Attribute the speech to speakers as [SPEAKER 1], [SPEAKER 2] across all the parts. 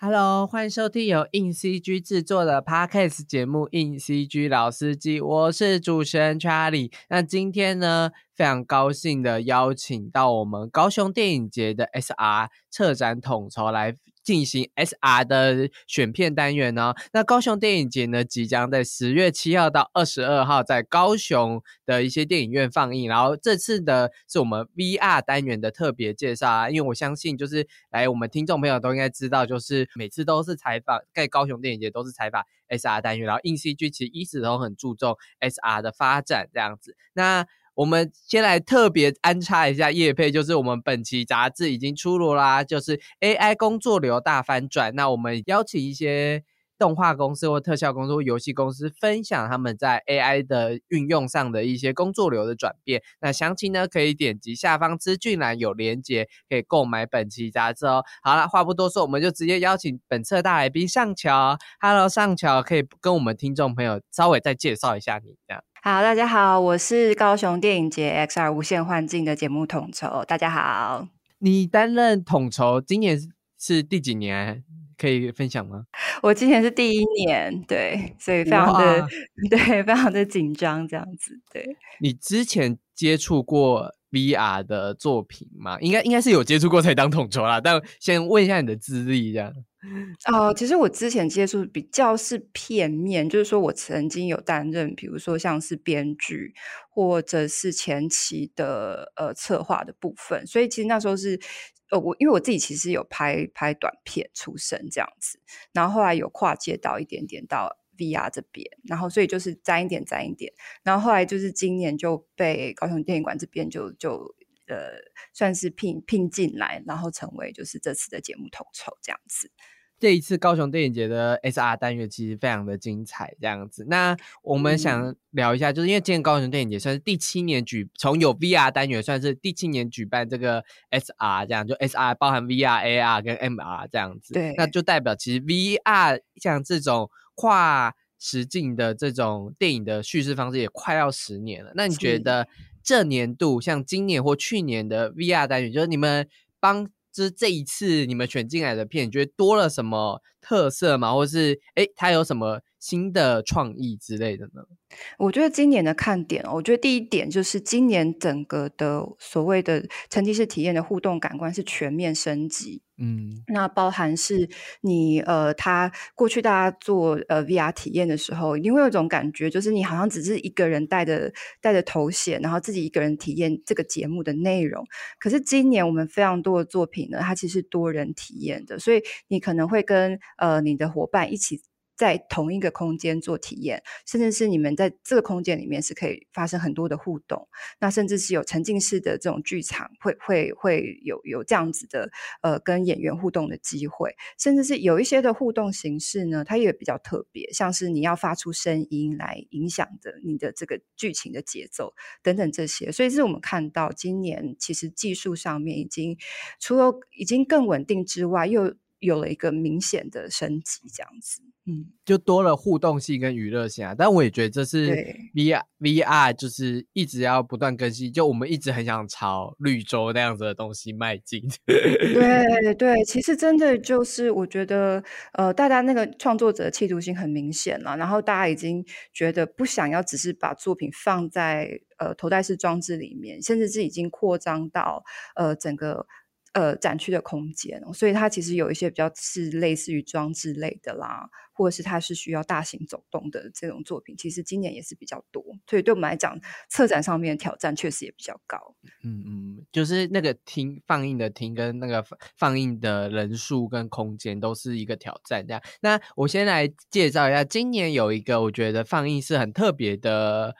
[SPEAKER 1] Hello，欢迎收听由硬 CG 制作的 Podcast 节目《硬 CG 老司机》，我是主持人 Charlie。那今天呢，非常高兴的邀请到我们高雄电影节的 SR 策展统筹来。进行 SR 的选片单元呢？那高雄电影节呢，即将在十月七号到二十二号在高雄的一些电影院放映。然后这次的是我们 VR 单元的特别介绍啊，因为我相信就是来我们听众朋友都应该知道，就是每次都是采访在高雄电影节都是采访 SR 单元，然后硬 CG 其实一直都很注重 SR 的发展这样子。那我们先来特别安插一下叶配，就是我们本期杂志已经出炉啦，就是 AI 工作流大翻转。那我们邀请一些动画公司或特效公司或游戏公司，分享他们在 AI 的运用上的一些工作流的转变。那详情呢，可以点击下方资讯栏有连接，可以购买本期杂志哦。好了，话不多说，我们就直接邀请本次大来宾上桥。Hello，上桥，可以跟我们听众朋友稍微再介绍一下你这样。
[SPEAKER 2] 好，大家好，我是高雄电影节 XR 无限幻境的节目统筹。大家好，
[SPEAKER 1] 你担任统筹，今年是第几年？可以分享吗？
[SPEAKER 2] 我今年是第一年，对，所以非常的对，非常的紧张，这样子。对，
[SPEAKER 1] 你之前接触过 VR 的作品吗？应该应该是有接触过才当统筹啦。但先问一下你的资历，这样。
[SPEAKER 2] 哦，其实我之前接触比较是片面，就是说我曾经有担任，比如说像是编剧或者是前期的呃策划的部分，所以其实那时候是呃我因为我自己其实有拍拍短片出身这样子，然后后来有跨界到一点点到 VR 这边，然后所以就是沾一点沾一点，然后后来就是今年就被高雄电影馆这边就就呃算是聘聘进来，然后成为就是这次的节目统筹这样子。
[SPEAKER 1] 这一次高雄电影节的 SR 单元其实非常的精彩，这样子。那我们想聊一下，就是因为今年高雄电影节算是第七年举，从有 VR 单元算是第七年举办这个 SR，这样就 SR 包含 VR、AR 跟 MR 这样子。
[SPEAKER 2] 对，
[SPEAKER 1] 那就代表其实 VR 像这种跨时境的这种电影的叙事方式也快要十年了。那你觉得这年度像今年或去年的 VR 单元，就是你们帮？就是这一次你们选进来的片，你觉得多了什么特色吗？或是哎，它有什么新的创意之类的呢？
[SPEAKER 2] 我觉得今年的看点，我觉得第一点就是今年整个的所谓的沉浸式体验的互动感官是全面升级。嗯，那包含是你呃，他过去大家做呃 VR 体验的时候，一定会有一种感觉，就是你好像只是一个人戴着戴着头衔，然后自己一个人体验这个节目的内容。可是今年我们非常多的作品呢，它其实多人体验的，所以你可能会跟呃你的伙伴一起。在同一个空间做体验，甚至是你们在这个空间里面是可以发生很多的互动，那甚至是有沉浸式的这种剧场，会会会有有这样子的呃跟演员互动的机会，甚至是有一些的互动形式呢，它也比较特别，像是你要发出声音来影响着你的这个剧情的节奏等等这些，所以是我们看到今年其实技术上面已经除了已经更稳定之外，又有了一个明显的升级，这样子。
[SPEAKER 1] 嗯，就多了互动性跟娱乐性啊，但我也觉得这是 VR VR 就是一直要不断更新，就我们一直很想朝绿洲那样子的东西迈进。
[SPEAKER 2] 对 对，其实真的就是我觉得，呃，大家那个创作者的企图心很明显了，然后大家已经觉得不想要只是把作品放在呃头戴式装置里面，甚至是已经扩张到呃整个。呃，展区的空间，所以它其实有一些比较是类似于装置类的啦，或者是它是需要大型走动的这种作品，其实今年也是比较多。所以对我们来讲，策展上面的挑战确实也比较高。
[SPEAKER 1] 嗯嗯，就是那个厅放映的厅跟那个放映的人数跟空间都是一个挑战。这样，那我先来介绍一下，今年有一个我觉得放映是很特别的。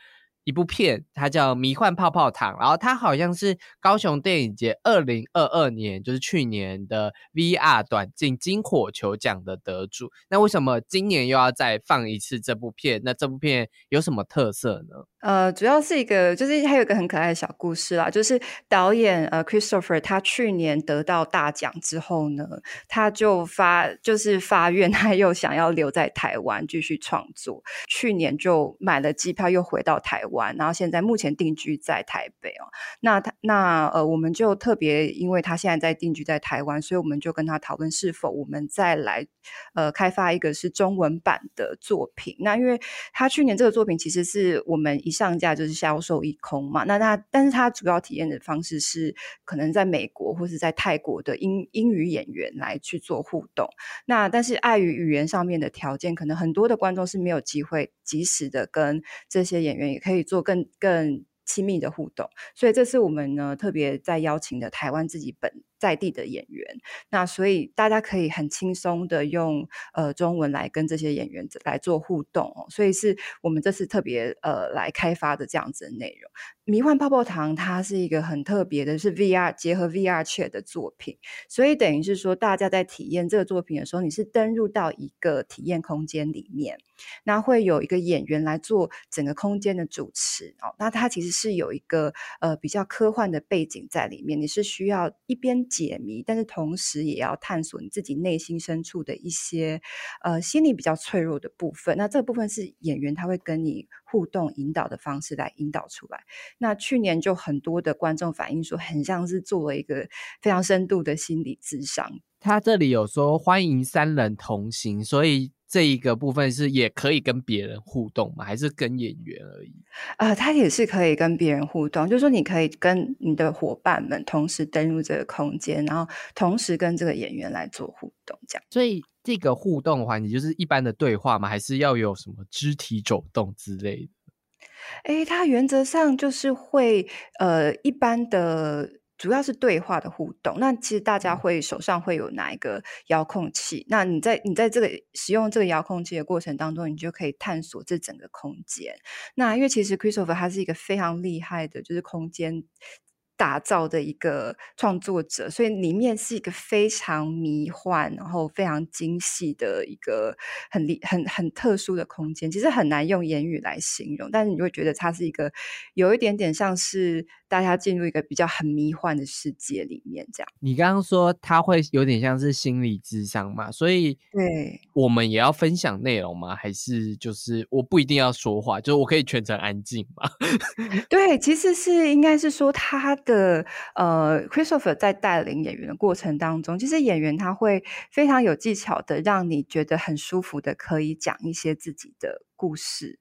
[SPEAKER 1] 一部片，它叫《迷幻泡泡糖》，然后它好像是高雄电影节二零二二年，就是去年的 VR 短镜金火球奖的得主。那为什么今年又要再放一次这部片？那这部片有什么特色呢？
[SPEAKER 2] 呃，主要是一个，就是还有一个很可爱的小故事啦，就是导演呃，Christopher 他去年得到大奖之后呢，他就发就是发愿他又想要留在台湾继续创作，去年就买了机票又回到台湾，然后现在目前定居在台北哦。那他那呃，我们就特别因为他现在在定居在台湾，所以我们就跟他讨论是否我们再来呃开发一个是中文版的作品。那因为他去年这个作品其实是我们。一上架就是销售一空嘛，那他但是他主要体验的方式是可能在美国或是在泰国的英英语演员来去做互动，那但是碍于语言上面的条件，可能很多的观众是没有机会及时的跟这些演员也可以做更更亲密的互动，所以这次我们呢特别在邀请的台湾自己本。在地的演员，那所以大家可以很轻松的用呃中文来跟这些演员来做互动哦，所以是我们这次特别呃来开发的这样子的内容。迷幻泡泡糖它是一个很特别的，是 VR 结合 VR chat 的作品，所以等于是说大家在体验这个作品的时候，你是登入到一个体验空间里面，那会有一个演员来做整个空间的主持哦，那它其实是有一个呃比较科幻的背景在里面，你是需要一边。解谜，但是同时也要探索你自己内心深处的一些呃心理比较脆弱的部分。那这部分是演员他会跟你互动引导的方式来引导出来。那去年就很多的观众反映说，很像是做了一个非常深度的心理智商。
[SPEAKER 1] 他这里有说欢迎三人同行，所以。这一个部分是也可以跟别人互动吗？还是跟演员而已？
[SPEAKER 2] 啊，他也是可以跟别人互动，就是说你可以跟你的伙伴们同时登入这个空间，然后同时跟这个演员来做互动，这样。
[SPEAKER 1] 所以这个互动环节就是一般的对话吗？还是要有什么肢体走动之类的？
[SPEAKER 2] 哎，它原则上就是会呃一般的。主要是对话的互动，那其实大家会手上会有哪一个遥控器，那你在你在这个使用这个遥控器的过程当中，你就可以探索这整个空间。那因为其实 Christopher 他是一个非常厉害的，就是空间。打造的一个创作者，所以里面是一个非常迷幻，然后非常精细的一个很厉很很特殊的空间，其实很难用言语来形容，但是你会觉得它是一个有一点点像是大家进入一个比较很迷幻的世界里面这样。
[SPEAKER 1] 你刚刚说他会有点像是心理智商嘛，所以
[SPEAKER 2] 对
[SPEAKER 1] 我们也要分享内容吗？还是就是我不一定要说话，就是我可以全程安静吗？
[SPEAKER 2] 对，其实是应该是说他。的呃，Christopher 在带领演员的过程当中，其实演员他会非常有技巧的，让你觉得很舒服的，可以讲一些自己的故事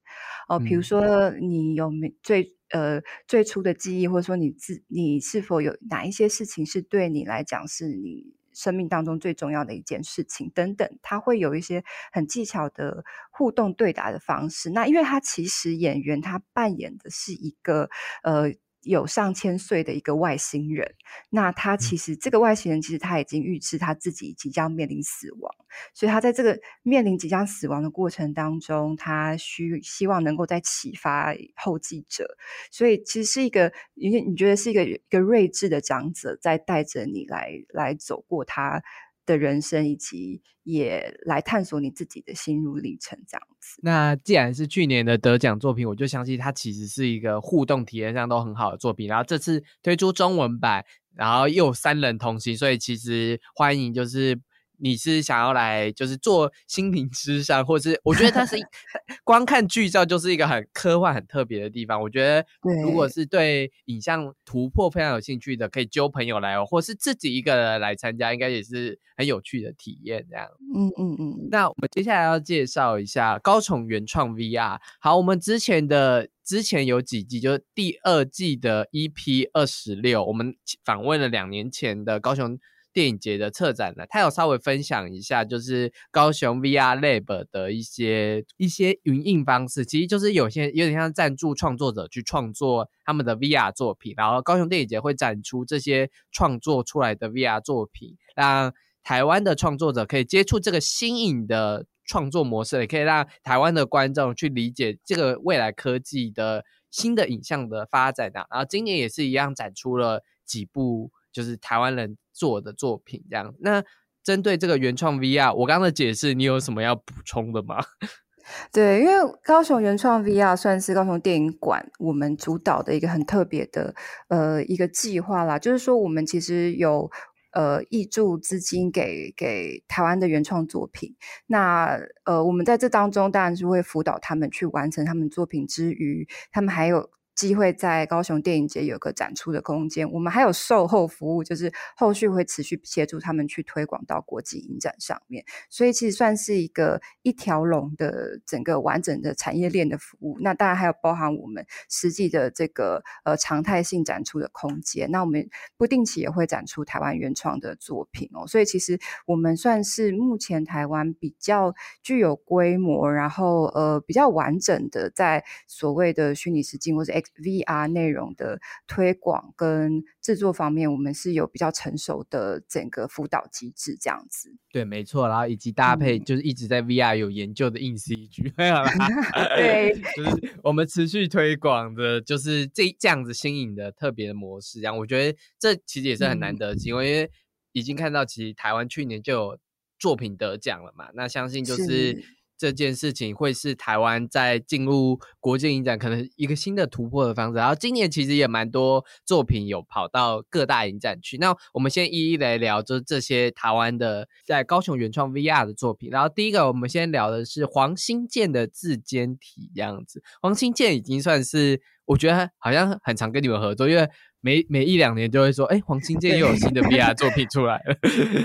[SPEAKER 2] 哦。比如说，你有没最呃最初的记忆，或者说你自你是否有哪一些事情是对你来讲是你生命当中最重要的一件事情等等，他会有一些很技巧的互动对答的方式。那因为他其实演员他扮演的是一个呃。有上千岁的一个外星人，那他其实这个外星人其实他已经预知他自己即将面临死亡，所以他在这个面临即将死亡的过程当中，他需希望能够再启发后继者，所以其实是一个你你觉得是一个一个睿智的长者在带着你来来走过他。的人生，以及也来探索你自己的心路历程，这样子。
[SPEAKER 1] 那既然是去年的得奖作品，我就相信它其实是一个互动体验上都很好的作品。然后这次推出中文版，然后又三人同行，所以其实欢迎就是。你是想要来就是做心灵之上，或者是我觉得它是 光看剧照就是一个很科幻、很特别的地方。我觉得如果是对影像突破非常有兴趣的，可以揪朋友来哦，或是自己一个人来参加，应该也是很有趣的体验。这样，
[SPEAKER 2] 嗯嗯嗯。
[SPEAKER 1] 那我们接下来要介绍一下高雄原创 VR。好，我们之前的之前有几季，就是第二季的 EP 二十六，我们访问了两年前的高雄。电影节的策展呢，他有稍微分享一下，就是高雄 VR Lab 的一些一些营运方式，其实就是有些有点像赞助创作者去创作他们的 VR 作品，然后高雄电影节会展出这些创作出来的 VR 作品，让台湾的创作者可以接触这个新颖的创作模式，也可以让台湾的观众去理解这个未来科技的新的影像的发展的。然后今年也是一样展出了几部，就是台湾人。做的作品这样，那针对这个原创 VR，我刚刚的解释，你有什么要补充的吗？
[SPEAKER 2] 对，因为高雄原创 VR 算是高雄电影馆我们主导的一个很特别的呃一个计划啦，就是说我们其实有呃挹注资金给给台湾的原创作品，那呃我们在这当中当然是会辅导他们去完成他们作品之余，他们还有。机会在高雄电影节有个展出的空间，我们还有售后服务，就是后续会持续协助他们去推广到国际影展上面，所以其实算是一个一条龙的整个完整的产业链的服务。那当然还有包含我们实际的这个呃常态性展出的空间。那我们不定期也会展出台湾原创的作品哦，所以其实我们算是目前台湾比较具有规模，然后呃比较完整的在所谓的虚拟实境或者。VR 内容的推广跟制作方面，我们是有比较成熟的整个辅导机制，这样子。
[SPEAKER 1] 对，没错。然后以及搭配，就是一直在 VR 有研究的硬 CG，
[SPEAKER 2] 对，
[SPEAKER 1] 就是我们持续推广的，就是这这样子新颖的特别的模式。这样，我觉得这其实也是很难得的机会，因为已经看到其实台湾去年就有作品得奖了嘛。那相信就是。这件事情会是台湾在进入国际影展可能一个新的突破的方式。然后今年其实也蛮多作品有跑到各大影展去。那我们先一一来聊，就是这些台湾的在高雄原创 VR 的作品。然后第一个，我们先聊的是黄新建的自监体这样子。黄新建已经算是我觉得好像很常跟你们合作，因为。每每一两年就会说，哎，黄金界又有新的 VR 作品出来了。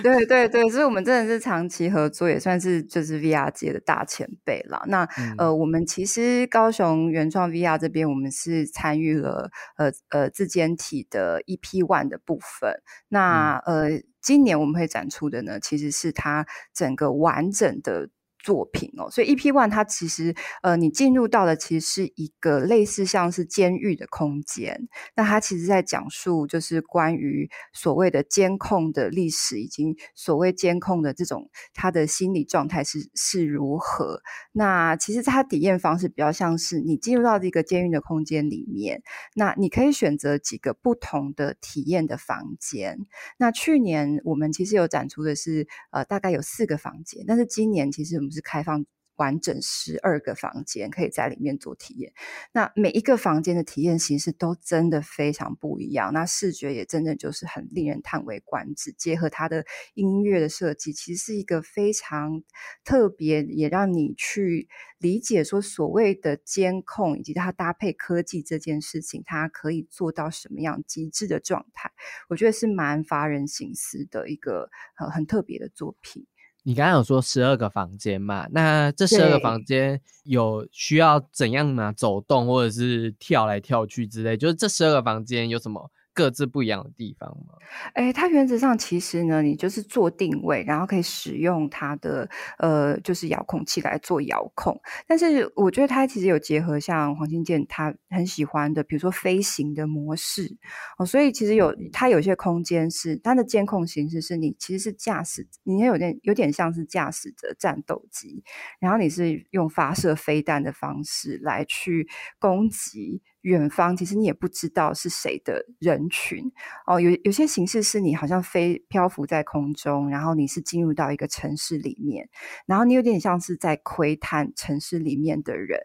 [SPEAKER 2] 对对对，所以我们真的是长期合作，也算是就是 VR 界的大前辈了。那呃，我们其实高雄原创 VR 这边，我们是参与了呃呃自监体的 EP One 的部分。那呃，今年我们会展出的呢，其实是它整个完整的。作品哦，所以 EP One 它其实呃，你进入到的其实是一个类似像是监狱的空间。那它其实在讲述就是关于所谓的监控的历史，以及所谓监控的这种他的心理状态是是如何。那其实它体验方式比较像是你进入到这个监狱的空间里面，那你可以选择几个不同的体验的房间。那去年我们其实有展出的是呃，大概有四个房间，但是今年其实我们是开放完整十二个房间，可以在里面做体验。那每一个房间的体验形式都真的非常不一样，那视觉也真的就是很令人叹为观止。结合它的音乐的设计，其实是一个非常特别，也让你去理解说所谓的监控以及它搭配科技这件事情，它可以做到什么样极致的状态。我觉得是蛮发人深思的一个很很特别的作品。
[SPEAKER 1] 你刚刚有说十二个房间嘛？那这十二个房间有需要怎样呢？走动或者是跳来跳去之类，就是这十二个房间有什么？各自不一样的地方吗？
[SPEAKER 2] 哎，它原则上其实呢，你就是做定位，然后可以使用它的呃，就是遥控器来做遥控。但是我觉得它其实有结合像黄金健他很喜欢的，比如说飞行的模式哦。所以其实有它有些空间是它的监控形式是你其实是驾驶，你有点有点像是驾驶着战斗机，然后你是用发射飞弹的方式来去攻击。远方其实你也不知道是谁的人群哦，有有些形式是你好像飞漂浮在空中，然后你是进入到一个城市里面，然后你有点像是在窥探城市里面的人，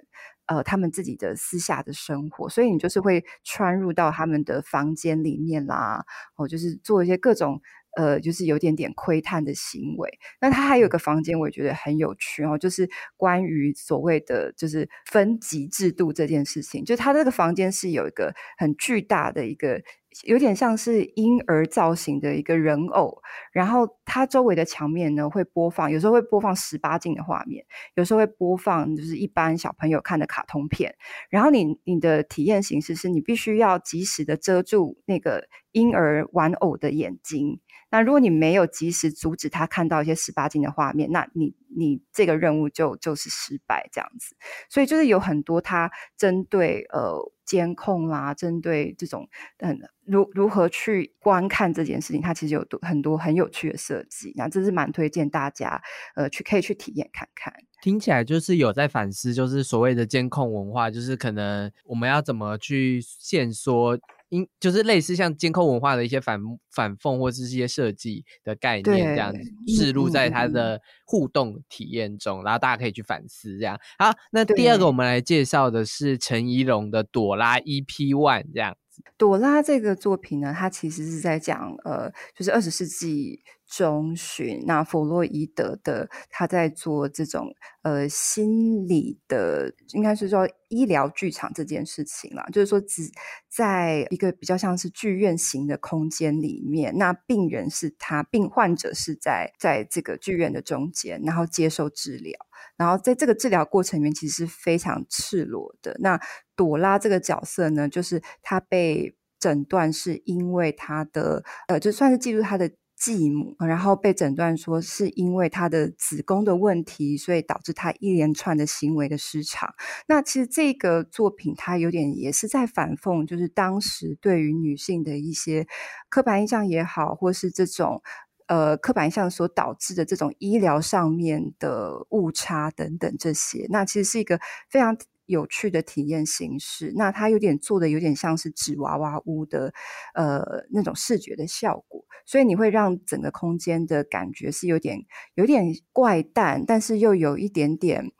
[SPEAKER 2] 呃，他们自己的私下的生活，所以你就是会穿入到他们的房间里面啦，哦，就是做一些各种。呃，就是有点点窥探的行为。那他还有个房间，我也觉得很有趣哦，就是关于所谓的就是分级制度这件事情。就他这个房间是有一个很巨大的一个，有点像是婴儿造型的一个人偶，然后它周围的墙面呢会播放，有时候会播放十八禁的画面，有时候会播放就是一般小朋友看的卡通片。然后你你的体验形式是你必须要及时的遮住那个婴儿玩偶的眼睛。那如果你没有及时阻止他看到一些十八禁的画面，那你你这个任务就就是失败这样子。所以就是有很多他针对呃监控啦，针对这种嗯如如何去观看这件事情，它其实有多很多很有趣的设计。那这是蛮推荐大家呃去可以去体验看看。
[SPEAKER 1] 听起来就是有在反思，就是所谓的监控文化，就是可能我们要怎么去限缩。应就是类似像监控文化的一些反反讽或是一些设计的概念，这样置入在它的互动体验中，然后大家可以去反思这样。好，那第二个我们来介绍的是陈怡蓉的《朵拉》EP One 这样。
[SPEAKER 2] 朵拉这个作品呢，它其实是在讲，呃，就是二十世纪中旬，那弗洛伊德的他在做这种呃心理的，应该是说医疗剧场这件事情啦，就是说只在一个比较像是剧院型的空间里面，那病人是他，病患者是在在这个剧院的中间，然后接受治疗。然后在这个治疗过程里面，其实是非常赤裸的。那朵拉这个角色呢，就是她被诊断是因为她的呃，就算是记录她的继母，然后被诊断说是因为她的子宫的问题，所以导致她一连串的行为的失常。那其实这个作品它有点也是在反讽，就是当时对于女性的一些刻板印象也好，或是这种。呃，刻板印象所导致的这种医疗上面的误差等等这些，那其实是一个非常有趣的体验形式。那它有点做的有点像是纸娃娃屋的呃那种视觉的效果，所以你会让整个空间的感觉是有点有点怪诞，但是又有一点点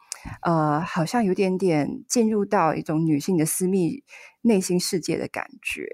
[SPEAKER 2] 呃，好像有点点进入到一种女性的私密内心世界的感觉。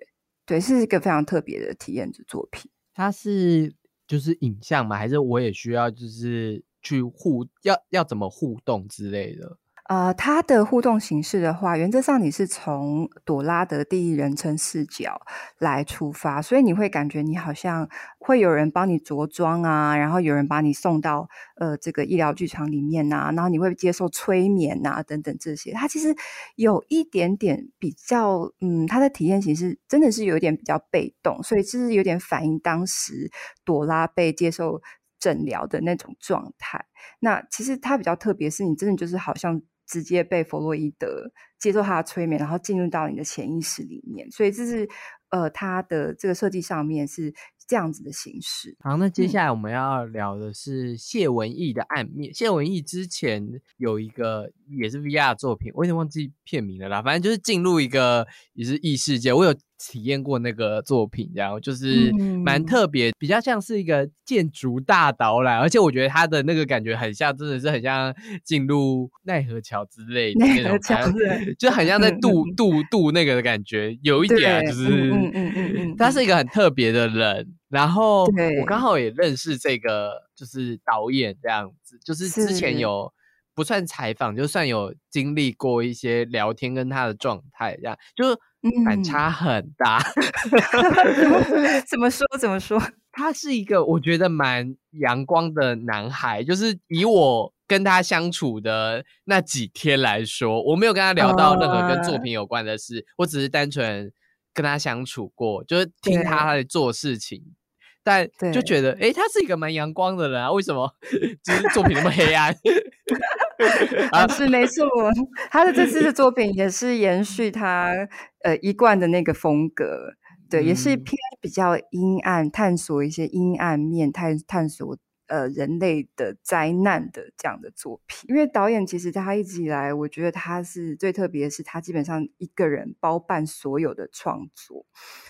[SPEAKER 2] 对，是一个非常特别的体验的作品。
[SPEAKER 1] 它是。就是影像嘛，还是我也需要就是去互要要怎么互动之类的？
[SPEAKER 2] 呃，它的互动形式的话，原则上你是从朵拉的第一人称视角来出发，所以你会感觉你好像会有人帮你着装啊，然后有人把你送到呃这个医疗剧场里面呐，然后你会接受催眠呐等等这些。它其实有一点点比较，嗯，它的体验形式真的是有点比较被动，所以其实有点反映当时朵拉被接受诊疗的那种状态。那其实它比较特别，是你真的就是好像。直接被弗洛伊德接受他的催眠，然后进入到你的潜意识里面，所以这是呃，他的这个设计上面是这样子的形式。
[SPEAKER 1] 好，那接下来我们要聊的是谢文义的暗面。谢文义之前有一个也是 VR 作品，我有点忘记片名了啦，反正就是进入一个也是异世界，我有。体验过那个作品，然后就是蛮特别，比较像是一个建筑大导览，而且我觉得他的那个感觉很像，真的是很像进入奈何桥之类的那种，就很像在渡渡渡那个的感觉，有一点就是，嗯嗯嗯嗯，他是一个很特别的人，然后我刚好也认识这个就是导演这样子，就是之前有不算采访，就算有经历过一些聊天跟他的状态这样，就。反差很大，
[SPEAKER 2] 怎么说？怎么说？
[SPEAKER 1] 他是一个我觉得蛮阳光的男孩，就是以我跟他相处的那几天来说，我没有跟他聊到任何跟作品有关的事，我只是单纯跟他相处过，就是听他在做事情。但就觉得，哎，他是一个蛮阳光的人啊，为什么 就是作品那么黑暗？
[SPEAKER 2] 啊，是没错，他的这次的作品也是延续他呃一贯的那个风格，对，也是偏比较阴暗，探索一些阴暗面，探探索。呃，人类的灾难的这样的作品，因为导演其实他一直以来，我觉得他是最特别的是，他基本上一个人包办所有的创作，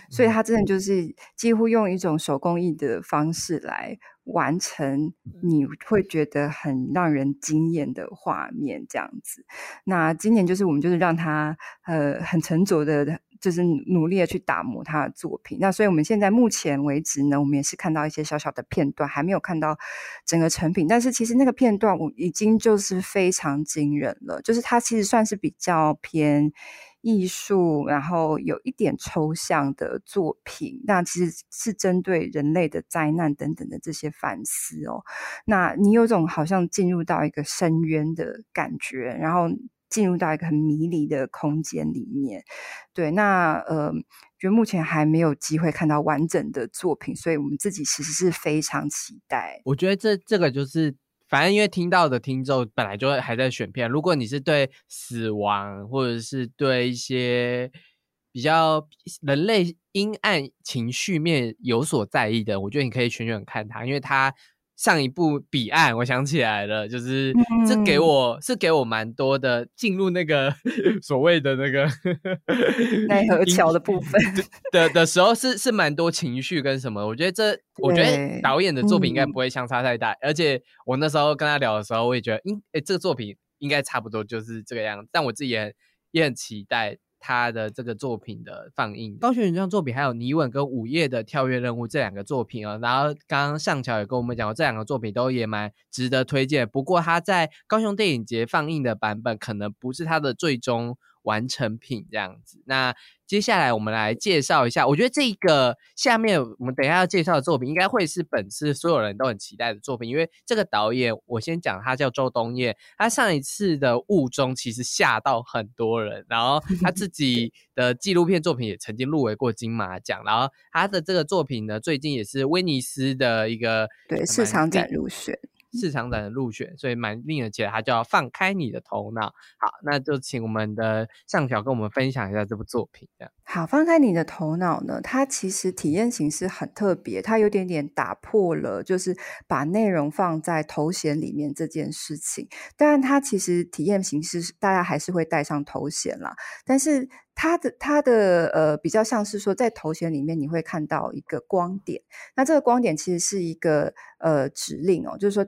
[SPEAKER 2] 所以他真的就是几乎用一种手工艺的方式来完成，你会觉得很让人惊艳的画面这样子。那今年就是我们就是让他呃很沉着的。就是努力的去打磨他的作品，那所以我们现在目前为止呢，我们也是看到一些小小的片段，还没有看到整个成品。但是其实那个片段我已经就是非常惊人了，就是它其实算是比较偏艺术，然后有一点抽象的作品。那其实是针对人类的灾难等等的这些反思哦。那你有种好像进入到一个深渊的感觉，然后。进入到一个很迷离的空间里面，对，那呃，觉得目前还没有机会看到完整的作品，所以我们自己其实是非常期待。
[SPEAKER 1] 我觉得这这个就是，反正因为听到的听众本来就还在选片，如果你是对死亡或者是对一些比较人类阴暗情绪面有所在意的，我觉得你可以选选看它，因为它上一部《彼岸》，我想起来了，就是这给我是给我蛮多的进入那个 所谓的那个
[SPEAKER 2] 奈何桥的部分
[SPEAKER 1] 的的时候，是是蛮多情绪跟什么。我觉得这，我觉得导演的作品应该不会相差太大。而且我那时候跟他聊的时候，我也觉得，嗯，哎，这个作品应该差不多就是这个样子。但我自己也很也很期待。他的这个作品的放映，高雄原创作品还有尼稳跟午夜的跳跃任务这两个作品啊，然后刚刚上桥也跟我们讲过，这两个作品都也蛮值得推荐。不过他在高雄电影节放映的版本可能不是他的最终。完成品这样子，那接下来我们来介绍一下。我觉得这个下面我们等一下要介绍的作品，应该会是本次所有人都很期待的作品。因为这个导演，我先讲他叫周冬燕，他上一次的《雾中》其实吓到很多人，然后他自己 的纪录片作品也曾经入围过金马奖，然后他的这个作品呢，最近也是威尼斯的一个
[SPEAKER 2] 对市场展入选。
[SPEAKER 1] 市场展的入选，所以蛮令人期待。他就要放开你的头脑。好，那就请我们的上条跟我们分享一下这部作品。
[SPEAKER 2] 好，放开你的头脑呢？它其实体验形式很特别，它有点点打破了，就是把内容放在头衔里面这件事情。当然，它其实体验形式大家还是会带上头衔啦。但是它的它的呃，比较像是说，在头衔里面你会看到一个光点。那这个光点其实是一个呃指令哦，就是说。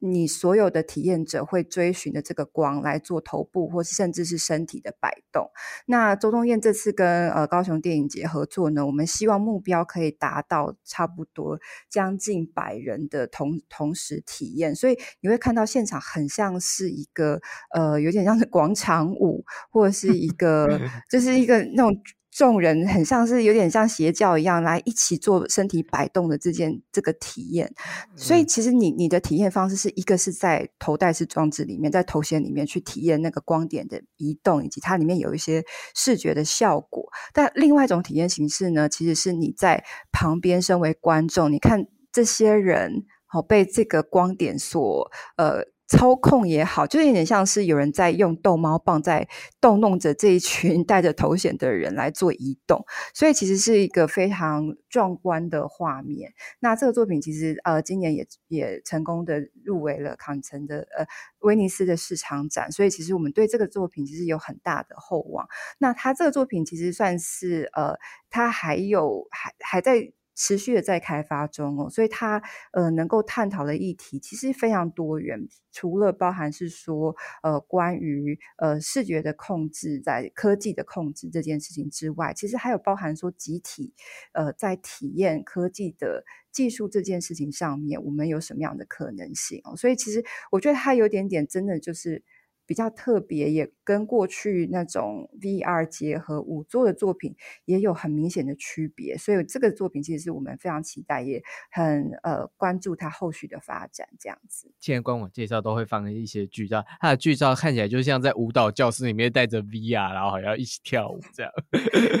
[SPEAKER 2] 你所有的体验者会追寻的这个光来做头部，或是甚至是身体的摆动。那周冬燕这次跟呃高雄电影节合作呢，我们希望目标可以达到差不多将近百人的同同时体验，所以你会看到现场很像是一个呃有点像是广场舞，或者是一个 就是一个那种。众人很像是有点像邪教一样来一起做身体摆动的这件这个体验，所以其实你你的体验方式是一个是在头戴式装置里面，在头衔里面去体验那个光点的移动，以及它里面有一些视觉的效果。但另外一种体验形式呢，其实是你在旁边身为观众，你看这些人好被这个光点所呃。操控也好，就有点像是有人在用逗猫棒在逗弄着这一群 戴着头衔的人来做移动，所以其实是一个非常壮观的画面。那这个作品其实呃，今年也也成功的入围了坎城的呃威尼斯的市场展，所以其实我们对这个作品其实有很大的厚望。那他这个作品其实算是呃，他还有还还在。持续的在开发中哦，所以它呃能够探讨的议题其实非常多元，除了包含是说呃关于呃视觉的控制，在科技的控制这件事情之外，其实还有包含说集体呃在体验科技的技术这件事情上面，我们有什么样的可能性哦？所以其实我觉得它有点点真的就是。比较特别，也跟过去那种 VR 结合五座的作品也有很明显的区别，所以这个作品其实是我们非常期待，也很呃关注它后续的发展。这样子，
[SPEAKER 1] 现在官网介绍都会放一些剧照，它的剧照看起来就像在舞蹈教室里面带着 VR，然后好像一起跳舞这样。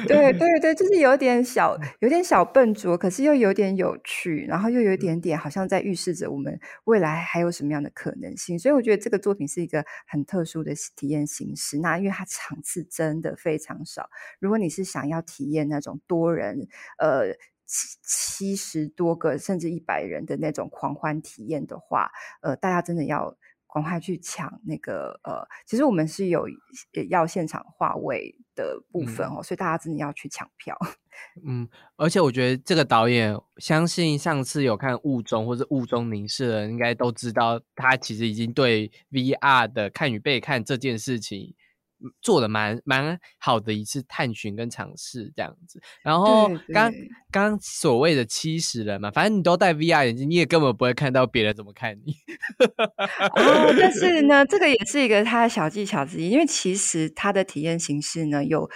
[SPEAKER 2] 对对对，就是有点小有点小笨拙，可是又有点有趣，然后又有一点点好像在预示着我们未来还有什么样的可能性。所以我觉得这个作品是一个很特。特殊的体验形式，那因为它场次真的非常少。如果你是想要体验那种多人，呃七七十多个甚至一百人的那种狂欢体验的话，呃，大家真的要赶快去抢那个呃，其实我们是有要现场化位的部分哦，所以大家真的要去抢票。
[SPEAKER 1] 嗯，而且我觉得这个导演，相信上次有看《雾中》或者《雾中凝视》的人，应该都知道，他其实已经对 VR 的看与被看这件事情做的蛮蛮好的一次探寻跟尝试这样子。然后刚刚所谓的七十人嘛，反正你都戴 VR 眼镜，你也根本不会看到别人怎么看你。
[SPEAKER 2] 哦，但 是呢，这个也是一个他的小技巧之一，因为其实他的体验形式呢有。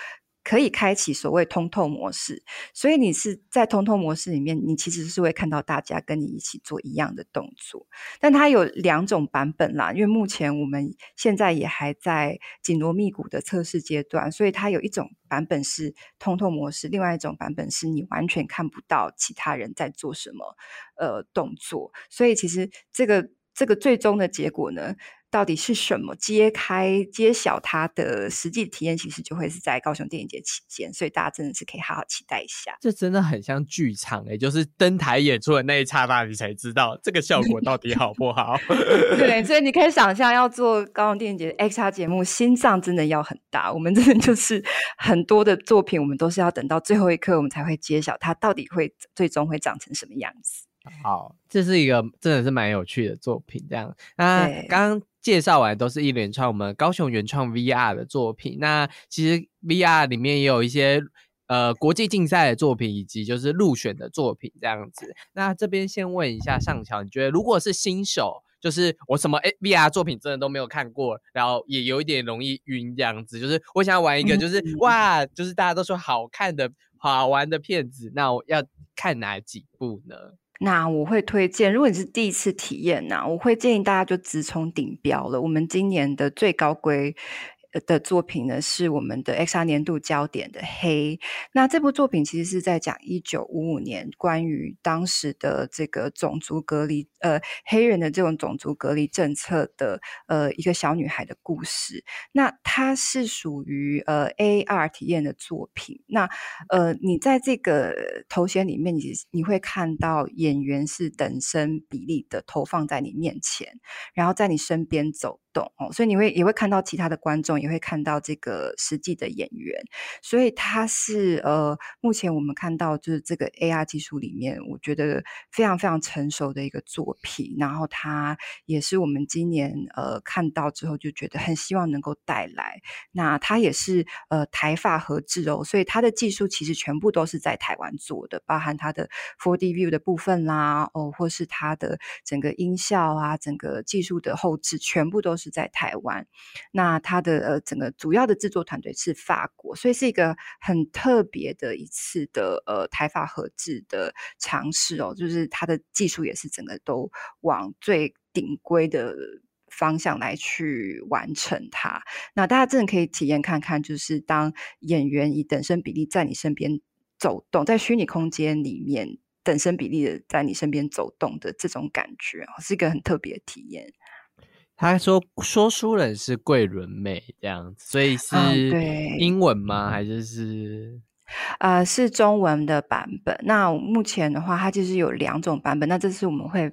[SPEAKER 2] 可以开启所谓通透模式，所以你是在通透模式里面，你其实是会看到大家跟你一起做一样的动作。但它有两种版本啦，因为目前我们现在也还在紧锣密鼓的测试阶段，所以它有一种版本是通透模式，另外一种版本是你完全看不到其他人在做什么呃动作。所以其实这个这个最终的结果呢？到底是什么，揭开揭晓它的实际体验，其实就会是在高雄电影节期间，所以大家真的是可以好好期待一下。
[SPEAKER 1] 这真的很像剧场哎，就是登台演出的那一刹那，你才知道这个效果到底好不好。
[SPEAKER 2] 对，所以你可以想象，要做高雄电影节 X R 节目，心脏真的要很大。我们真的就是 很多的作品，我们都是要等到最后一刻，我们才会揭晓它到底会最终会长成什么样子。
[SPEAKER 1] 好，这是一个真的是蛮有趣的作品。这样，那刚刚介绍完都是一连串我们高雄原创 VR 的作品。那其实 VR 里面也有一些呃国际竞赛的作品，以及就是入选的作品这样子。那这边先问一下上桥，你觉得如果是新手，就是我什么诶 VR 作品真的都没有看过，然后也有一点容易晕这样子，就是我想要玩一个就是 哇，就是大家都说好看的好玩的片子，那我要看哪几部呢？
[SPEAKER 2] 那我会推荐，如果你是第一次体验呢，我会建议大家就直冲顶标了。我们今年的最高规。的作品呢，是我们的 XR 年度焦点的黑。那这部作品其实是在讲一九五五年关于当时的这个种族隔离，呃，黑人的这种种族隔离政策的，呃，一个小女孩的故事。那它是属于呃 AR 体验的作品。那呃，你在这个头衔里面，你你会看到演员是等身比例的投放在你面前，然后在你身边走。动哦，所以你会也会看到其他的观众，也会看到这个实际的演员，所以它是呃，目前我们看到就是这个 AR 技术里面，我觉得非常非常成熟的一个作品。然后它也是我们今年呃看到之后就觉得很希望能够带来。那它也是呃台发合制哦，所以它的技术其实全部都是在台湾做的，包含它的 4D View 的部分啦，哦，或是它的整个音效啊，整个技术的后置全部都是。是在台湾，那它的呃整个主要的制作团队是法国，所以是一个很特别的一次的呃台法合制的尝试哦，就是它的技术也是整个都往最顶规的方向来去完成它。那大家真的可以体验看看，就是当演员以等身比例在你身边走动，在虚拟空间里面等身比例的在你身边走动的这种感觉是一个很特别的体验。
[SPEAKER 1] 他说说书人是桂纶镁这样子，所以是英文吗？还是是？
[SPEAKER 2] 呃，是中文的版本。那目前的话，它就是有两种版本。那这次我们会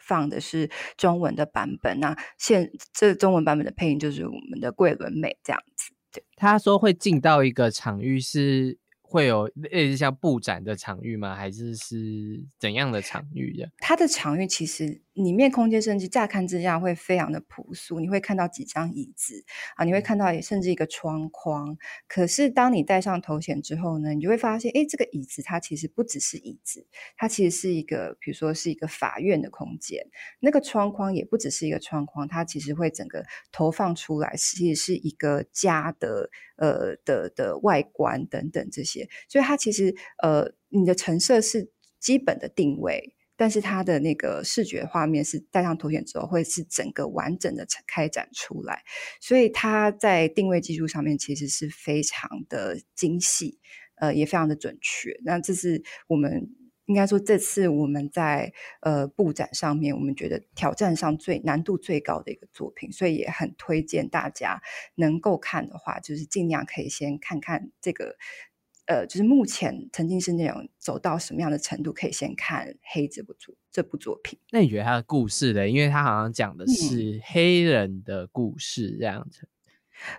[SPEAKER 2] 放的是中文的版本。那现这中文版本的配音就是我们的桂纶镁这样子。对，
[SPEAKER 1] 他说会进到一个场域是。会有类似像布展的场域吗？还是是怎样的场域呀？
[SPEAKER 2] 它的场域其实里面空间甚至乍看之下会非常的朴素，你会看到几张椅子啊，你会看到甚至一个窗框。可是当你戴上头衔之后呢，你就会发现，哎，这个椅子它其实不只是椅子，它其实是一个，比如说是一个法院的空间。那个窗框也不只是一个窗框，它其实会整个投放出来，其实是一个家的。呃的的外观等等这些，所以它其实呃，你的陈设是基本的定位，但是它的那个视觉画面是戴上头衔之后会是整个完整的开展出来，所以它在定位技术上面其实是非常的精细，呃，也非常的准确。那这是我们。应该说，这次我们在呃布展上面，我们觉得挑战上最难度最高的一个作品，所以也很推荐大家能够看的话，就是尽量可以先看看这个，呃，就是目前曾经是那种走到什么样的程度，可以先看《黑》这部作这部作品。
[SPEAKER 1] 那你觉得它的故事呢？因为它好像讲的是黑人的故事这样子。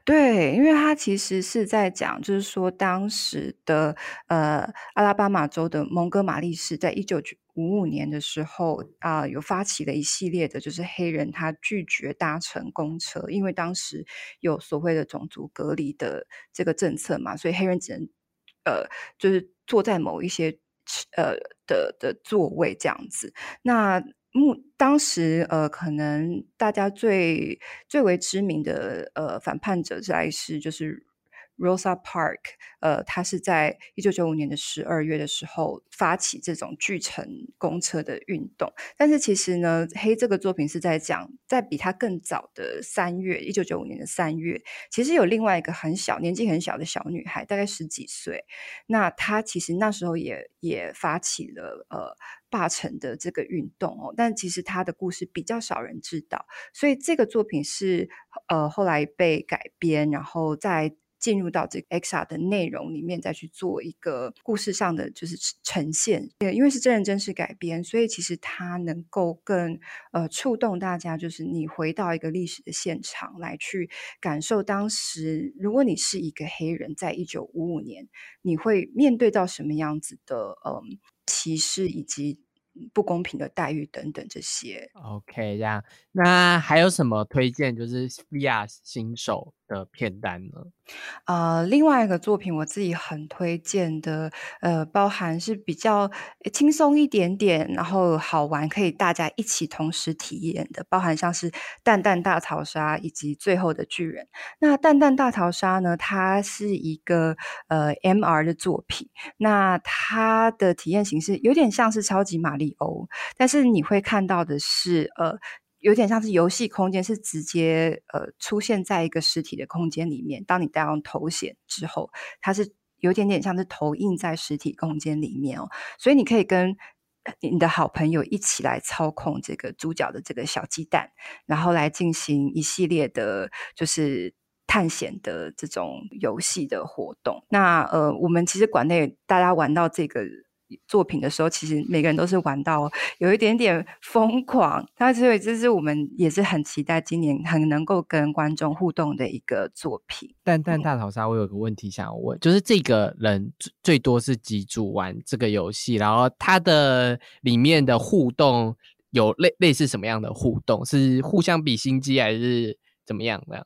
[SPEAKER 2] 对，因为他其实是在讲，就是说当时的呃阿拉巴马州的蒙哥马利市，在一九五五年的时候啊，有发起了一系列的，就是黑人他拒绝搭乘公车，因为当时有所谓的种族隔离的这个政策嘛，所以黑人只能呃就是坐在某一些呃的的座位这样子。那目当时，呃，可能大家最最为知名的呃反叛者在是就是 Rosa Park，呃，他是在一九九五年的十二月的时候发起这种巨城公车的运动。但是其实呢，黑这个作品是在讲，在比他更早的三月，一九九五年的三月，其实有另外一个很小年纪很小的小女孩，大概十几岁。那她其实那时候也也发起了呃霸城的这个运动哦，但其实她的故事比较少人知道，所以这个作品是呃后来被改编，然后在。进入到这个 XR 的内容里面，再去做一个故事上的就是呈现。对，因为是真人真事改编，所以其实它能够更呃触动大家，就是你回到一个历史的现场来去感受当时，如果你是一个黑人，在一九五五年，你会面对到什么样子的嗯歧视以及。不公平的待遇等等这些。
[SPEAKER 1] OK，这样那还有什么推荐？就是 VR 新手的片单呢？
[SPEAKER 2] 呃，另外一个作品我自己很推荐的，呃，包含是比较轻松一点点，然后好玩，可以大家一起同时体验的，包含像是《蛋蛋大逃杀》以及《最后的巨人》。那《蛋蛋大逃杀》呢，它是一个呃 MR 的作品，那它的体验形式有点像是超级玛丽欧，但是你会看到的是呃。有点像是游戏空间，是直接呃出现在一个实体的空间里面。当你戴上头显之后，它是有点点像是投影在实体空间里面哦。所以你可以跟你的好朋友一起来操控这个主角的这个小鸡蛋，然后来进行一系列的，就是探险的这种游戏的活动。那呃，我们其实馆内大家玩到这个。作品的时候，其实每个人都是玩到有一点点疯狂。那所以这是我们也是很期待今年很能够跟观众互动的一个作品。
[SPEAKER 1] 但但大逃杀，我有个问题想要问，就是这个人最最多是几组玩这个游戏，然后他的里面的互动有类类似什么样的互动？是互相比心机还是怎么样的？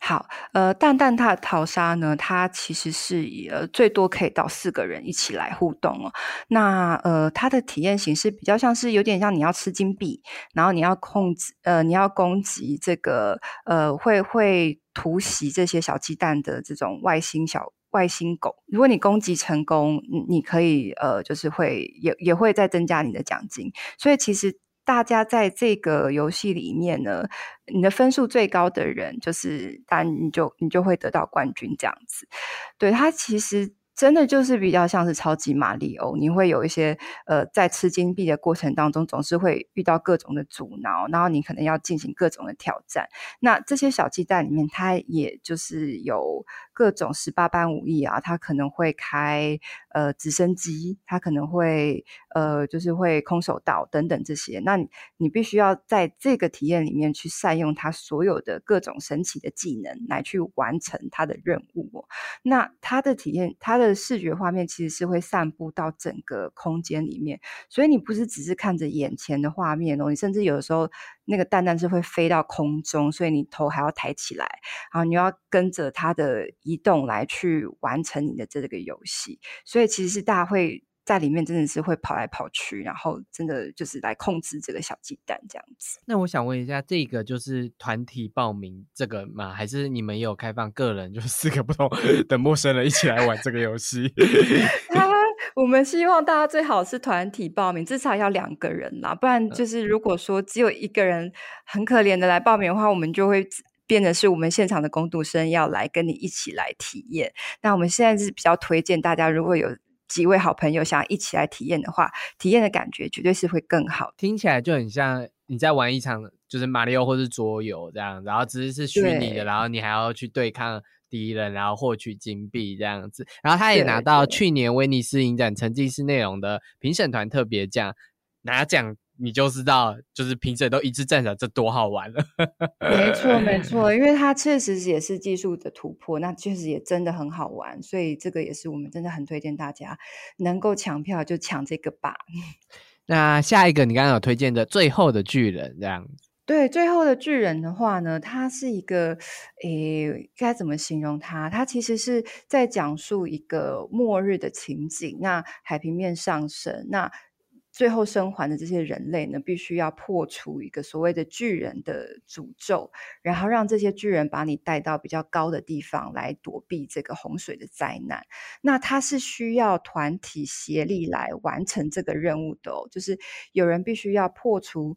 [SPEAKER 2] 好，呃，蛋蛋大逃杀呢，它其实是以呃最多可以到四个人一起来互动哦。那呃，它的体验形式比较像是有点像你要吃金币，然后你要控制呃你要攻击这个呃会会突袭这些小鸡蛋的这种外星小外星狗。如果你攻击成功，你可以呃就是会也也会再增加你的奖金。所以其实。大家在这个游戏里面呢，你的分数最高的人，就是当然你就你就会得到冠军这样子。对他其实。真的就是比较像是超级马里欧，你会有一些呃，在吃金币的过程当中，总是会遇到各种的阻挠，然后你可能要进行各种的挑战。那这些小鸡蛋里面，它也就是有各种十八般武艺啊，他可能会开呃直升机，他可能会呃就是会空手道等等这些。那你必须要在这个体验里面去善用他所有的各种神奇的技能来去完成他的任务。那他的体验，他的视觉画面其实是会散布到整个空间里面，所以你不是只是看着眼前的画面哦，你甚至有的时候那个蛋蛋是会飞到空中，所以你头还要抬起来，然后你要跟着它的移动来去完成你的这个游戏，所以其实是大家会。在里面真的是会跑来跑去，然后真的就是来控制这个小鸡蛋这样子。
[SPEAKER 1] 那我想问一下，这个就是团体报名这个吗？还是你们也有开放个人，就是四个不同的陌生人一起来玩这个游戏？
[SPEAKER 2] 我们希望大家最好是团体报名，至少要两个人啦，不然就是如果说只有一个人很可怜的来报名的话，我们就会变得是我们现场的工读生要来跟你一起来体验。那我们现在是比较推荐大家，如果有。几位好朋友想要一起来体验的话，体验的感觉绝对是会更好。
[SPEAKER 1] 听起来就很像你在玩一场就是马里奥或是桌游这样，然后只是是虚拟的，然后你还要去对抗敌人，然后获取金币这样子。然后他也拿到去年威尼斯影展沉浸式内容的评审团特别奖，拿奖。你就知道，就是评审都一致赞赏，这多好玩了。
[SPEAKER 2] 没错，没错，因为它确实也是技术的突破，那确实也真的很好玩，所以这个也是我们真的很推荐大家能够抢票就抢这个吧。
[SPEAKER 1] 那下一个你刚刚有推荐的《最后的巨人》这样子，
[SPEAKER 2] 对，《最后的巨人》的话呢，它是一个诶，该怎么形容它？它其实是在讲述一个末日的情景，那海平面上升，那。最后生还的这些人类呢，必须要破除一个所谓的巨人的诅咒，然后让这些巨人把你带到比较高的地方来躲避这个洪水的灾难。那它是需要团体协力来完成这个任务的哦，就是有人必须要破除。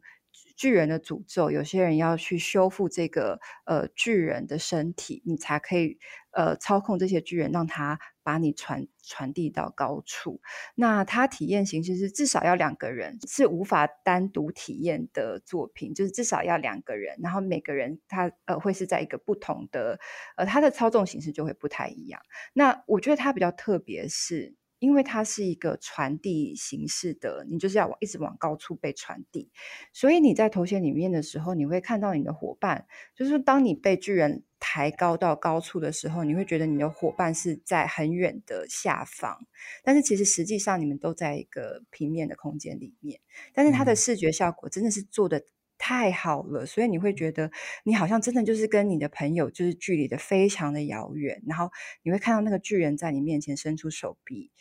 [SPEAKER 2] 巨人的诅咒，有些人要去修复这个呃巨人的身体，你才可以呃操控这些巨人，让他把你传传递到高处。那他体验形式是至少要两个人，是无法单独体验的作品，就是至少要两个人，然后每个人他呃会是在一个不同的呃他的操纵形式就会不太一样。那我觉得他比较特别是。因为它是一个传递形式的，你就是要往一直往高处被传递，所以你在头衔里面的时候，你会看到你的伙伴，就是当你被巨人抬高到高处的时候，你会觉得你的伙伴是在很远的下方，但是其实实际上你们都在一个平面的空间里面，但是它的视觉效果真的是做的。太好了，所以你会觉得你好像真的就是跟你的朋友就是距离的非常的遥远，然后你会看到那个巨人在你面前伸出手臂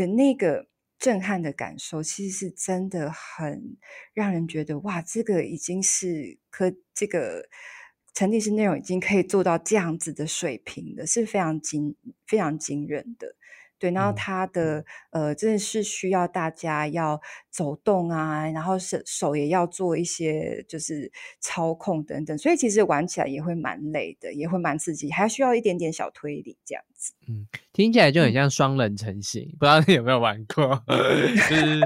[SPEAKER 2] 的那个震撼的感受，其实是真的很让人觉得哇，这个已经是可这个沉浸式内容已经可以做到这样子的水平的，是非常惊非常惊人的。对，然后它的呃，真的是需要大家要走动啊，然后手手也要做一些就是操控等等，所以其实玩起来也会蛮累的，也会蛮刺激，还需要一点点小推理这样子。
[SPEAKER 1] 嗯，听起来就很像双人成型，不知道你有没有玩过？就是。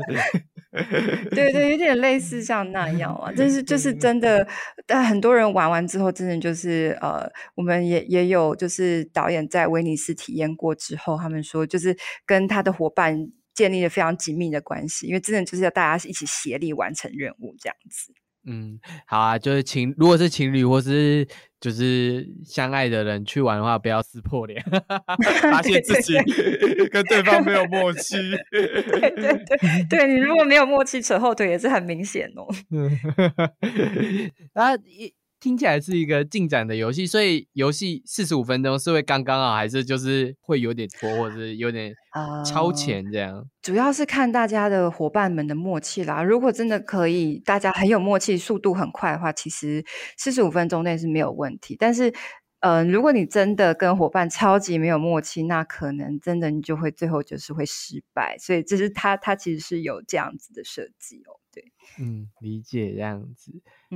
[SPEAKER 2] 对对，有点类似像那样啊，但是就是真的，但很多人玩完之后，真的就是呃，我们也也有就是导演在威尼斯体验过之后，他们说就是跟他的伙伴建立了非常紧密的关系，因为真的就是要大家一起协力完成任务这样子。
[SPEAKER 1] 嗯，好啊，就是情，如果是情侣或是就是相爱的人去玩的话，不要撕破脸，发现自己跟对方没有默契。
[SPEAKER 2] 对对对，对 你如果没有默契扯后腿也是很明显哦。
[SPEAKER 1] 啊一。听起来是一个进展的游戏，所以游戏四十五分钟是会刚刚好，还是就是会有点拖，或者是有点超前这样？
[SPEAKER 2] 主要是看大家的伙伴们的默契啦。如果真的可以，大家很有默契，速度很快的话，其实四十五分钟内是没有问题。但是，嗯，如果你真的跟伙伴超级没有默契，那可能真的你就会最后就是会失败。所以，这是他他其实是有这样子的设计哦。对，
[SPEAKER 1] 嗯，理解这样子。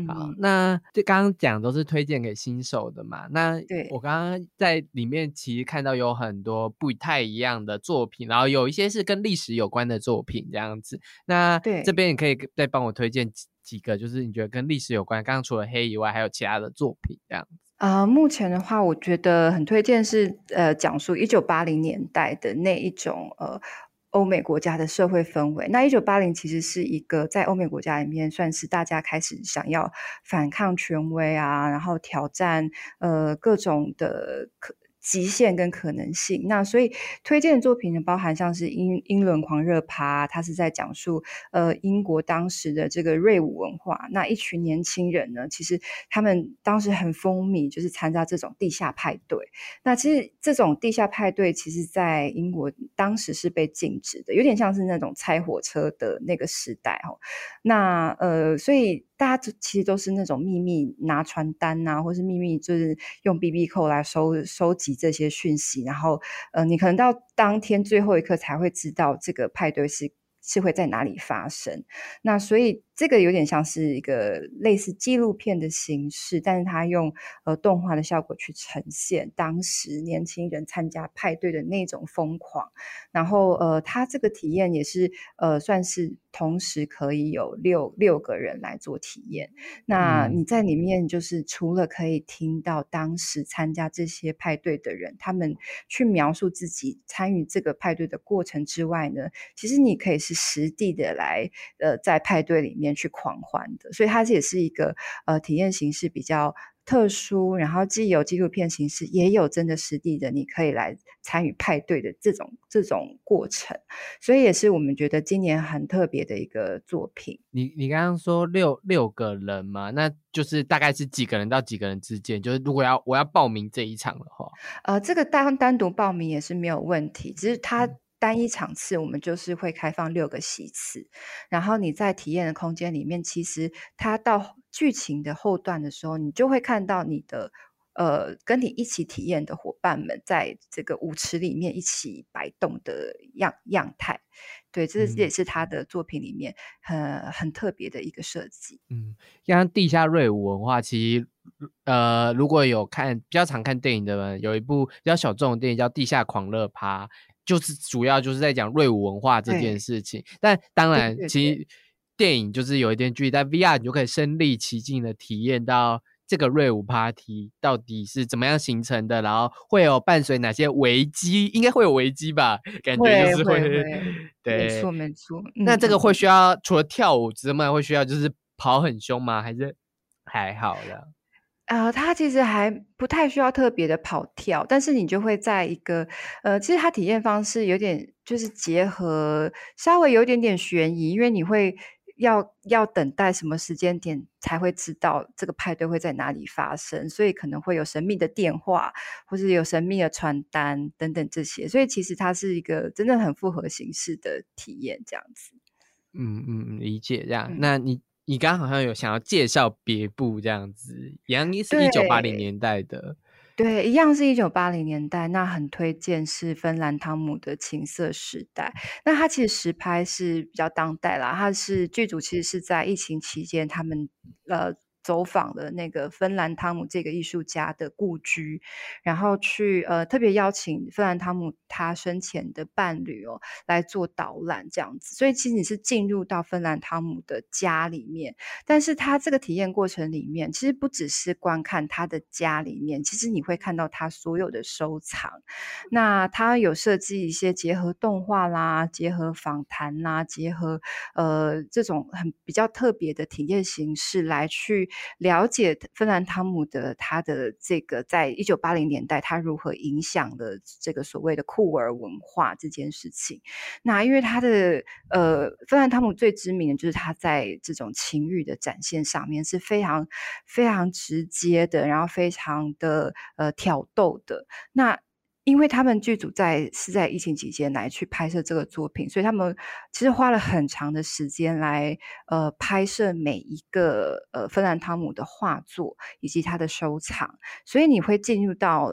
[SPEAKER 1] 好，那就刚刚讲都是推荐给新手的嘛。那我刚刚在里面其实看到有很多不太一样的作品，然后有一些是跟历史有关的作品这样子。那这边你可以再帮我推荐几几个，就是你觉得跟历史有关，刚刚除了黑以外，还有其他的作品这样子。
[SPEAKER 2] 啊，目前的话，我觉得很推荐是呃，讲述一九八零年代的那一种呃。欧美国家的社会氛围，那一九八零其实是一个在欧美国家里面算是大家开始想要反抗权威啊，然后挑战呃各种的可。极限跟可能性，那所以推荐的作品呢，包含像是《英英伦狂热趴》，它是在讲述呃英国当时的这个瑞舞文化。那一群年轻人呢，其实他们当时很风靡，就是参加这种地下派对。那其实这种地下派对，其实在英国当时是被禁止的，有点像是那种拆火车的那个时代哦。那呃，所以。大家其实都是那种秘密拿传单呐，或是秘密就是用 B B 扣来收收集这些讯息，然后呃，你可能到当天最后一刻才会知道这个派对是是会在哪里发生。那所以。这个有点像是一个类似纪录片的形式，但是它用呃动画的效果去呈现当时年轻人参加派对的那种疯狂。然后呃，他这个体验也是呃算是同时可以有六六个人来做体验。那你在里面就是除了可以听到当时参加这些派对的人他们去描述自己参与这个派对的过程之外呢，其实你可以是实地的来呃在派对里面。去狂欢的，所以它这也是一个呃体验形式比较特殊，然后既有纪录片形式，也有真的实地的，你可以来参与派对的这种这种过程，所以也是我们觉得今年很特别的一个作品。
[SPEAKER 1] 你你刚刚说六六个人嘛，那就是大概是几个人到几个人之间？就是如果要我要报名这一场的话，
[SPEAKER 2] 呃，这个单单独报名也是没有问题，只是它。单一场次我们就是会开放六个席次，然后你在体验的空间里面，其实它到剧情的后段的时候，你就会看到你的呃跟你一起体验的伙伴们在这个舞池里面一起摆动的样样态。对，这也是他的作品里面很很特别的一个设计。
[SPEAKER 1] 嗯，像地下瑞舞文化，其实呃如果有看比较常看电影的人，有一部比较小众的电影叫《地下狂热趴》。就是主要就是在讲瑞舞文化这件事情，但当然，其实电影就是有一点距离，但 VR 你就可以身临其境的体验到这个瑞舞 Party 到底是怎么样形成的，然后会有伴随哪些危机，应该会有危机吧？感觉就是会，
[SPEAKER 2] 对，没错没错。
[SPEAKER 1] 那这个会需要除了跳舞之外，会需要就是跑很凶吗？还是还好的？
[SPEAKER 2] 呃，它其实还不太需要特别的跑跳，但是你就会在一个呃，其实它体验方式有点就是结合稍微有一点点悬疑，因为你会要要等待什么时间点才会知道这个派对会在哪里发生，所以可能会有神秘的电话或者有神秘的传单等等这些，所以其实它是一个真的很复合形式的体验，这样子。
[SPEAKER 1] 嗯嗯，理解这样，那你。你刚刚好像有想要介绍别部这样子，一样是一九八零年代的，
[SPEAKER 2] 对，一样是一九八零年代。那很推荐是芬兰汤姆的《情色时代》，那它其实实拍是比较当代啦，它是剧组其实是在疫情期间，他们呃。走访了那个芬兰汤姆这个艺术家的故居，然后去呃特别邀请芬兰汤姆他生前的伴侣哦来做导览这样子，所以其实你是进入到芬兰汤姆的家里面，但是他这个体验过程里面，其实不只是观看他的家里面，其实你会看到他所有的收藏。那他有设计一些结合动画啦、结合访谈啦、结合呃这种很比较特别的体验形式来去。了解芬兰汤姆的他的这个，在一九八零年代，他如何影响了这个所谓的酷儿文化这件事情。那因为他的呃，芬兰汤姆最知名的就是他在这种情欲的展现上面是非常非常直接的，然后非常的呃挑逗的。那因为他们剧组在是在疫情期间来去拍摄这个作品，所以他们其实花了很长的时间来呃拍摄每一个呃芬兰汤姆的画作以及他的收藏，所以你会进入到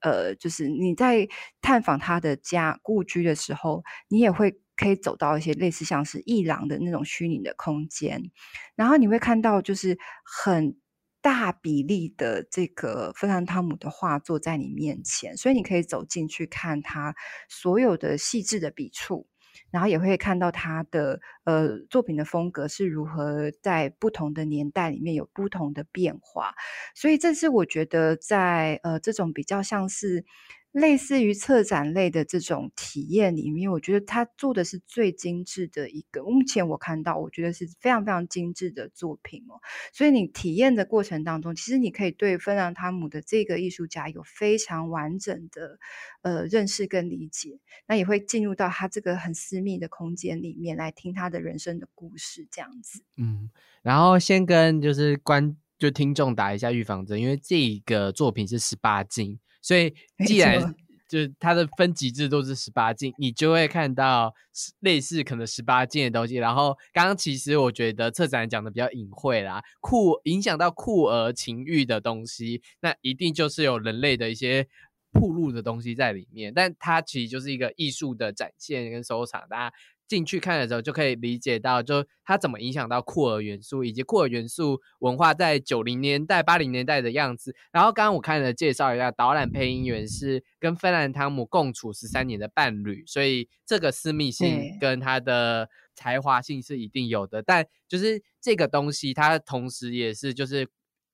[SPEAKER 2] 呃就是你在探访他的家故居的时候，你也会可以走到一些类似像是艺廊的那种虚拟的空间，然后你会看到就是很。大比例的这个芬兰汤姆的画作在你面前，所以你可以走进去看他所有的细致的笔触，然后也会看到他的呃作品的风格是如何在不同的年代里面有不同的变化，所以这是我觉得在呃这种比较像是。类似于策展类的这种体验里面，我觉得他做的是最精致的一个。目前我看到，我觉得是非常非常精致的作品哦。所以你体验的过程当中，其实你可以对芬兰汤姆的这个艺术家有非常完整的呃认识跟理解。那也会进入到他这个很私密的空间里面来听他的人生的故事，这样子。
[SPEAKER 1] 嗯，然后先跟就是观就听众打一下预防针，因为这个作品是十八禁。所以，既然就是它的分级制度是十八禁，你就会看到类似可能十八禁的东西。然后，刚刚其实我觉得策展讲的比较隐晦啦，酷影响到酷儿情欲的东西，那一定就是有人类的一些铺路的东西在里面。但它其实就是一个艺术的展现跟收藏，大家。进去看的时候，就可以理解到，就它怎么影响到酷儿元素，以及酷儿元素文化在九零年代、八零年代的样子。然后，刚刚我看了介绍一下，导览配音员是跟芬兰汤姆共处十三年的伴侣，所以这个私密性跟他的才华性是一定有的。但就是这个东西，它同时也是就是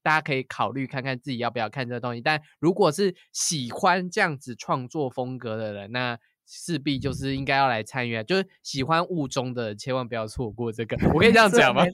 [SPEAKER 1] 大家可以考虑看看自己要不要看这个东西。但如果是喜欢这样子创作风格的人，那势必就是应该要来参与啊！就是喜欢雾中的，千万不要错过这个。我可以这样讲吗？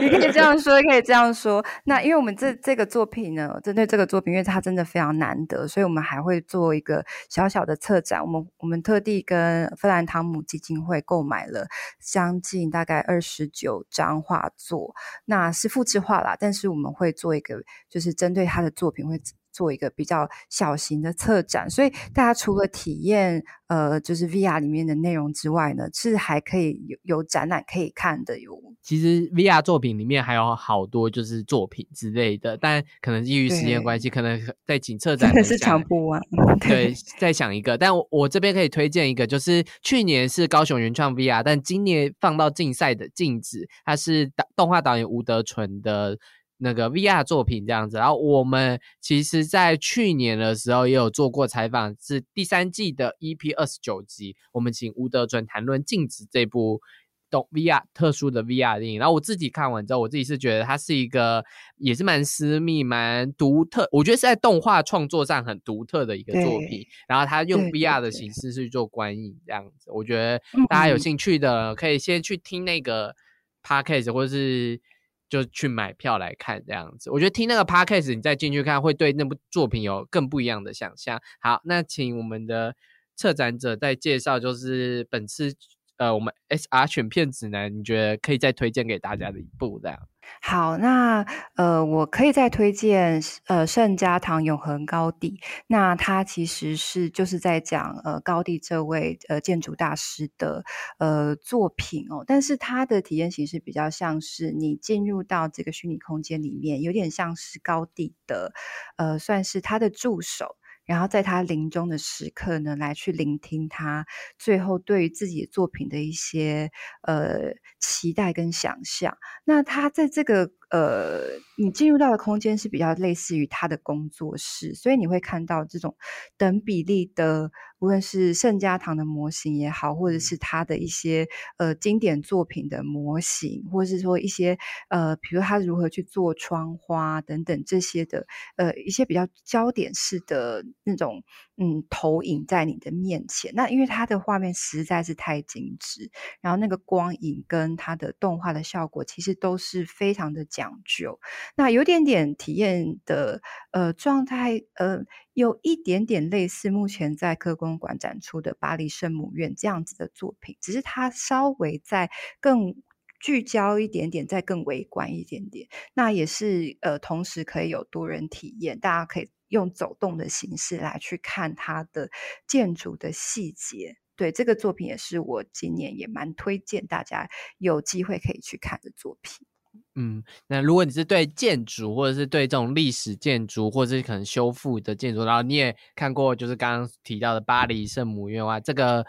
[SPEAKER 2] 你可以这样说，可以这样说。那因为我们这这个作品呢，针对这个作品，因为它真的非常难得，所以我们还会做一个小小的策展。我们我们特地跟芬兰汤姆基金会购买了将近大概二十九张画作，那是复制画啦。但是我们会做一个，就是针对他的作品会做一个比较小型的策展，所以大家除了体验呃就是 VR 里面的内容之外呢，是还可以有有展览可以看的哟。
[SPEAKER 1] 其实 VR 作品里面还有好多就是作品之类的，但可能基于时间关系，可能在景策展
[SPEAKER 2] 是抢不完。
[SPEAKER 1] 对，再想一个，但我我这边可以推荐一个，就是去年是高雄原创 VR，但今年放到竞赛的镜子，它是导动画导演吴德纯的那个 VR 作品这样子。然后我们其实在去年的时候也有做过采访，是第三季的 EP 二十九集，我们请吴德准谈论镜子这部。动 VR 特殊的 VR 电影，然后我自己看完之后，我自己是觉得它是一个也是蛮私密、蛮独特，我觉得是在动画创作上很独特的一个作品。然后他用 VR 的形式去做观影，这样子，我觉得大家有兴趣的可以先去听那个 podcast，或者是就去买票来看这样子。我觉得听那个 podcast，你再进去看，会对那部作品有更不一样的想象。好，那请我们的策展者再介绍，就是本次。呃，我们 S R 选片指南，你觉得可以再推荐给大家的一部这样？
[SPEAKER 2] 好，那呃，我可以再推荐呃圣家堂永恒高地。那它其实是就是在讲呃高地这位呃建筑大师的呃作品哦，但是它的体验形式比较像是你进入到这个虚拟空间里面，有点像是高地的呃算是他的助手。然后在他临终的时刻呢，来去聆听他最后对于自己作品的一些呃期待跟想象。那他在这个。呃，你进入到的空间是比较类似于他的工作室，所以你会看到这种等比例的，无论是圣家堂的模型也好，或者是他的一些呃经典作品的模型，或者是说一些呃，比如他如何去做窗花等等这些的呃一些比较焦点式的那种嗯投影在你的面前。那因为它的画面实在是太精致，然后那个光影跟它的动画的效果其实都是非常的。讲究，那有点点体验的呃状态，呃，有一点点类似目前在科公馆展出的巴黎圣母院这样子的作品，只是它稍微在更聚焦一点点，再更微观一点点。那也是呃，同时可以有多人体验，大家可以用走动的形式来去看它的建筑的细节。对这个作品，也是我今年也蛮推荐大家有机会可以去看的作品。
[SPEAKER 1] 嗯，那如果你是对建筑，或者是对这种历史建筑，或者是可能修复的建筑，然后你也看过，就是刚刚提到的巴黎圣母院外这个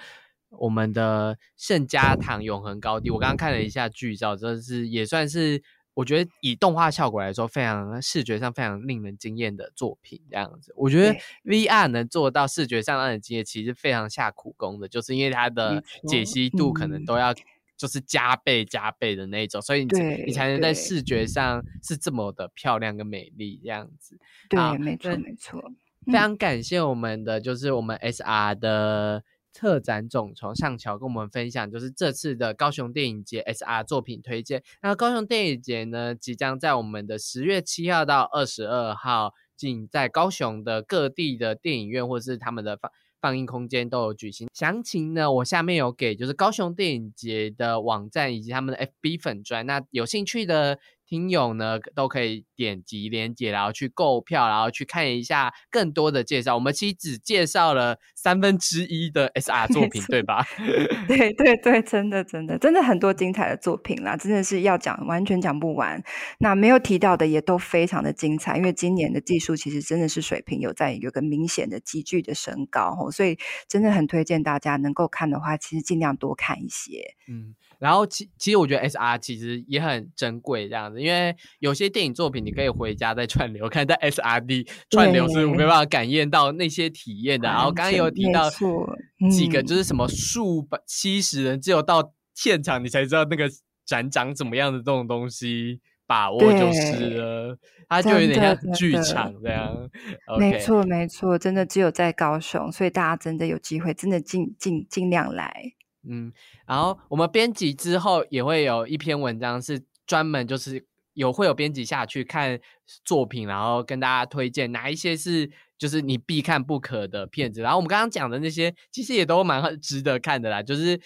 [SPEAKER 1] 我们的圣家堂永恒高地，我刚刚看了一下剧照，真的是也算是我觉得以动画效果来说，非常视觉上非常令人惊艳的作品。这样子，我觉得 VR 能做到视觉上让人惊艳，其实非常下苦功的，就是因为它的解析度可能都要。就是加倍加倍的那种，所以你你才能在视觉上是这么的漂亮跟美丽这样子。
[SPEAKER 2] 对，没错没错。
[SPEAKER 1] 非常感谢我们的就是我们 SR 的特展总从上桥跟我们分享，就是这次的高雄电影节 SR 作品推荐。那高雄电影节呢，即将在我们的十月七号到二十二号，进在高雄的各地的电影院或是他们的放。放映空间都有举行，详情呢，我下面有给就是高雄电影节的网站以及他们的 FB 粉专，那有兴趣的。听友呢都可以点击链接，然后去购票，然后去看一下更多的介绍。我们其实只介绍了三分之一的 SR 作品，对吧？
[SPEAKER 2] 对对对，真的真的真的很多精彩的作品啦，真的是要讲完全讲不完。那没有提到的也都非常的精彩，因为今年的技术其实真的是水平有在有个明显的急剧的升高哦，所以真的很推荐大家能够看的话，其实尽量多看一些。
[SPEAKER 1] 嗯。然后其其实我觉得 S R 其实也很珍贵这样子，因为有些电影作品你可以回家再串流看，但 S R D 串流是没办法感验到那些体验的。然后刚刚有提到几个就是什么数百七十人，只有到现场你才知道那个展长怎么样的这种东西，把握就是了。它就有点像剧场这样。
[SPEAKER 2] 没错没错，真的只有在高雄，所以大家真的有机会，真的尽尽尽量来。
[SPEAKER 1] 嗯，然后我们编辑之后也会有一篇文章，是专门就是有会有编辑下去看作品，然后跟大家推荐哪一些是就是你必看不可的片子。然后我们刚刚讲的那些，其实也都蛮 值得看的啦，就是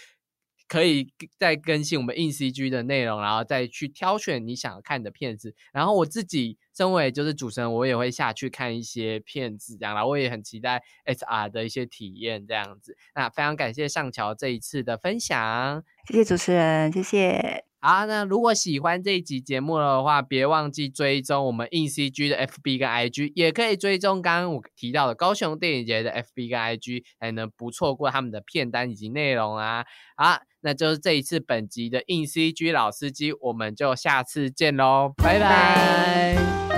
[SPEAKER 1] 可以再更新我们硬 CG 的内容，然后再去挑选你想看的片子。然后我自己身为就是主持人，我也会下去看一些片子，这样啦。我也很期待 SR 的一些体验，这样子。那非常感谢上桥这一次的分享，
[SPEAKER 2] 谢谢主持人，谢谢。
[SPEAKER 1] 好，那如果喜欢这一集节目的话，别忘记追踪我们硬 CG 的 FB 跟 IG，也可以追踪刚刚我提到的高雄电影节的 FB 跟 IG，才能不错过他们的片单以及内容啊。好，那就是这一次本集的硬 CG 老司机，我们就下次见喽，拜拜。